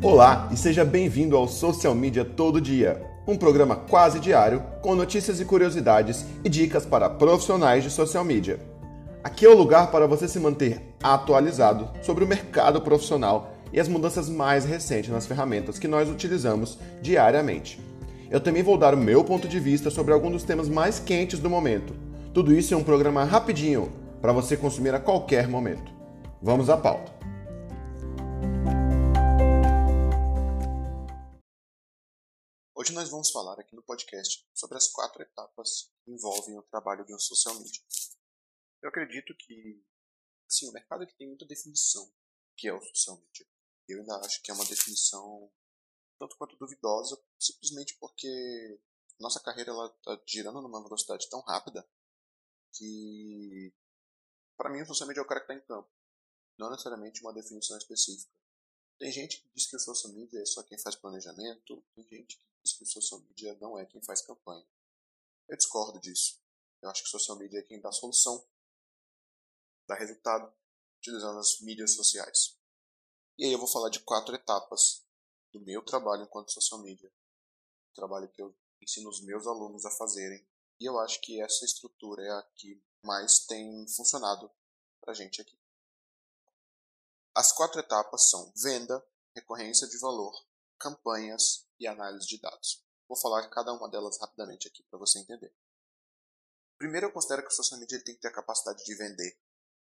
Olá e seja bem-vindo ao Social Media Todo Dia, um programa quase diário com notícias e curiosidades e dicas para profissionais de social media. Aqui é o lugar para você se manter atualizado sobre o mercado profissional e as mudanças mais recentes nas ferramentas que nós utilizamos diariamente. Eu também vou dar o meu ponto de vista sobre alguns dos temas mais quentes do momento. Tudo isso em um programa rapidinho para você consumir a qualquer momento. Vamos à pauta. Hoje nós vamos falar aqui no podcast sobre as quatro etapas que envolvem o trabalho de um social media. Eu acredito que assim, o mercado aqui tem muita definição que é o social media. Eu ainda acho que é uma definição tanto quanto duvidosa, simplesmente porque nossa carreira está girando numa velocidade tão rápida que para mim o social media é o cara que está em campo, não necessariamente uma definição específica. Tem gente que diz que o social media é só quem faz planejamento, tem gente que diz que o social media não é quem faz campanha. Eu discordo disso. Eu acho que o social media é quem dá solução, dá resultado, utilizando as mídias sociais. E aí eu vou falar de quatro etapas do meu trabalho enquanto social media. O trabalho que eu ensino os meus alunos a fazerem. E eu acho que essa estrutura é a que mais tem funcionado para a gente aqui. As quatro etapas são venda, recorrência de valor, campanhas e análise de dados. Vou falar cada uma delas rapidamente aqui para você entender. Primeiro, eu considero que o social media tem que ter a capacidade de vender,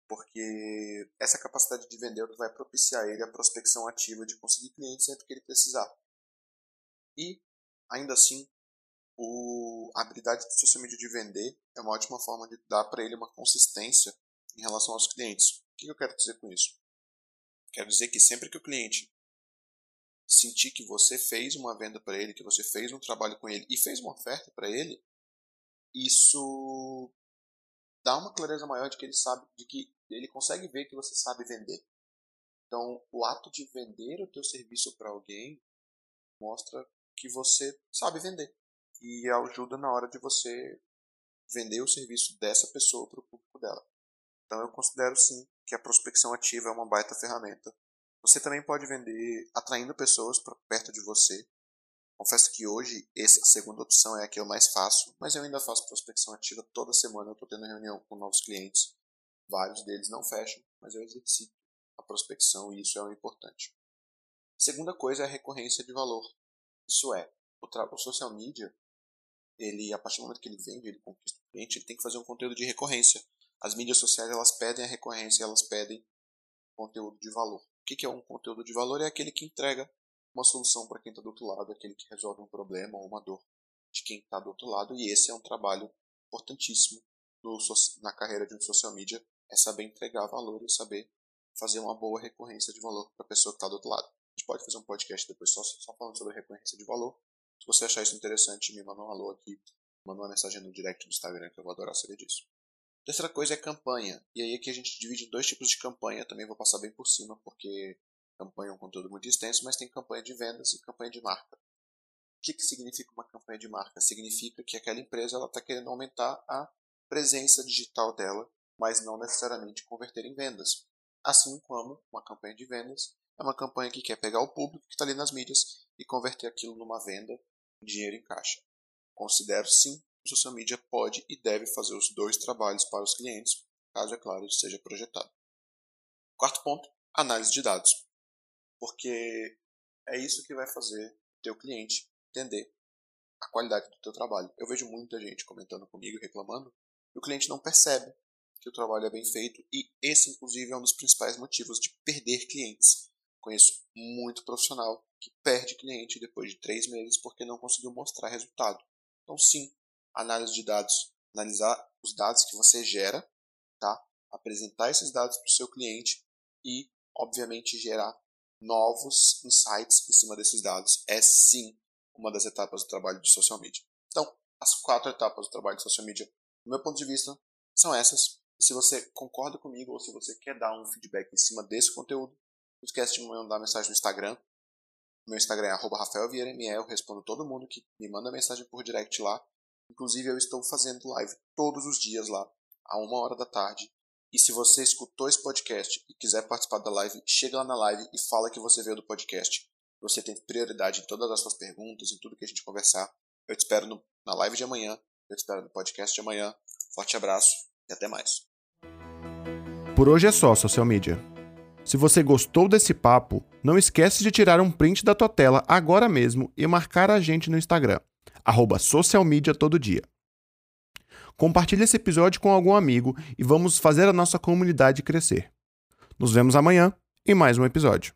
porque essa capacidade de vender é o que vai propiciar ele a prospecção ativa de conseguir clientes sempre que ele precisar. E, ainda assim, o, a habilidade do social media de vender é uma ótima forma de dar para ele uma consistência em relação aos clientes. O que eu quero dizer com isso? Quero dizer que sempre que o cliente sentir que você fez uma venda para ele, que você fez um trabalho com ele e fez uma oferta para ele, isso dá uma clareza maior de que ele sabe, de que ele consegue ver que você sabe vender. Então, o ato de vender o teu serviço para alguém mostra que você sabe vender e ajuda na hora de você vender o serviço dessa pessoa para o público dela. Então, eu considero sim que a prospecção ativa é uma baita ferramenta. Você também pode vender atraindo pessoas para perto de você. Confesso que hoje essa segunda opção é a que eu mais faço, mas eu ainda faço prospecção ativa toda semana. Eu estou tendo reunião com novos clientes. Vários deles não fecham, mas eu exercito a prospecção e isso é o importante. Segunda coisa é a recorrência de valor. Isso é, o, o social media, ele a partir do momento que ele vende, ele conquista o cliente, ele tem que fazer um conteúdo de recorrência. As mídias sociais elas pedem a recorrência, elas pedem conteúdo de valor. O que é um conteúdo de valor? É aquele que entrega uma solução para quem está do outro lado, aquele que resolve um problema ou uma dor de quem está do outro lado. E esse é um trabalho importantíssimo no, na carreira de um social media, é saber entregar valor e saber fazer uma boa recorrência de valor para a pessoa que está do outro lado. A gente pode fazer um podcast depois só, só falando sobre recorrência de valor. Se você achar isso interessante, me manda um alô aqui, manda uma mensagem no direct do Instagram que eu vou adorar saber disso. Terceira coisa é campanha. E aí aqui a gente divide em dois tipos de campanha, também vou passar bem por cima, porque campanha é um conteúdo muito extenso, mas tem campanha de vendas e campanha de marca. O que, que significa uma campanha de marca? Significa que aquela empresa está querendo aumentar a presença digital dela, mas não necessariamente converter em vendas. Assim como uma campanha de vendas é uma campanha que quer pegar o público que está ali nas mídias e converter aquilo numa venda dinheiro em caixa. Considero sim o social media pode e deve fazer os dois trabalhos para os clientes, caso, é claro, seja projetado. Quarto ponto, análise de dados. Porque é isso que vai fazer o teu cliente entender a qualidade do teu trabalho. Eu vejo muita gente comentando comigo, reclamando, e o cliente não percebe que o trabalho é bem feito, e esse, inclusive, é um dos principais motivos de perder clientes. Conheço muito profissional que perde cliente depois de três meses porque não conseguiu mostrar resultado. Então, sim, análise de dados, analisar os dados que você gera, tá? apresentar esses dados para o seu cliente e, obviamente, gerar novos insights em cima desses dados. É sim uma das etapas do trabalho de social media. Então, as quatro etapas do trabalho de social media, do meu ponto de vista, são essas. Se você concorda comigo ou se você quer dar um feedback em cima desse conteúdo, não esquece de me mandar mensagem no Instagram. Meu Instagram é @rafaelvieirame. Eu respondo todo mundo que me manda mensagem por direct lá. Inclusive, eu estou fazendo live todos os dias lá, a uma hora da tarde. E se você escutou esse podcast e quiser participar da live, chega lá na live e fala que você veio do podcast. você tem prioridade em todas as suas perguntas, em tudo que a gente conversar. Eu te espero no, na live de amanhã, eu te espero no podcast de amanhã. Forte abraço e até mais. Por hoje é só, social media. Se você gostou desse papo, não esquece de tirar um print da tua tela agora mesmo e marcar a gente no Instagram, arroba todo dia. Compartilhe esse episódio com algum amigo e vamos fazer a nossa comunidade crescer. Nos vemos amanhã em mais um episódio.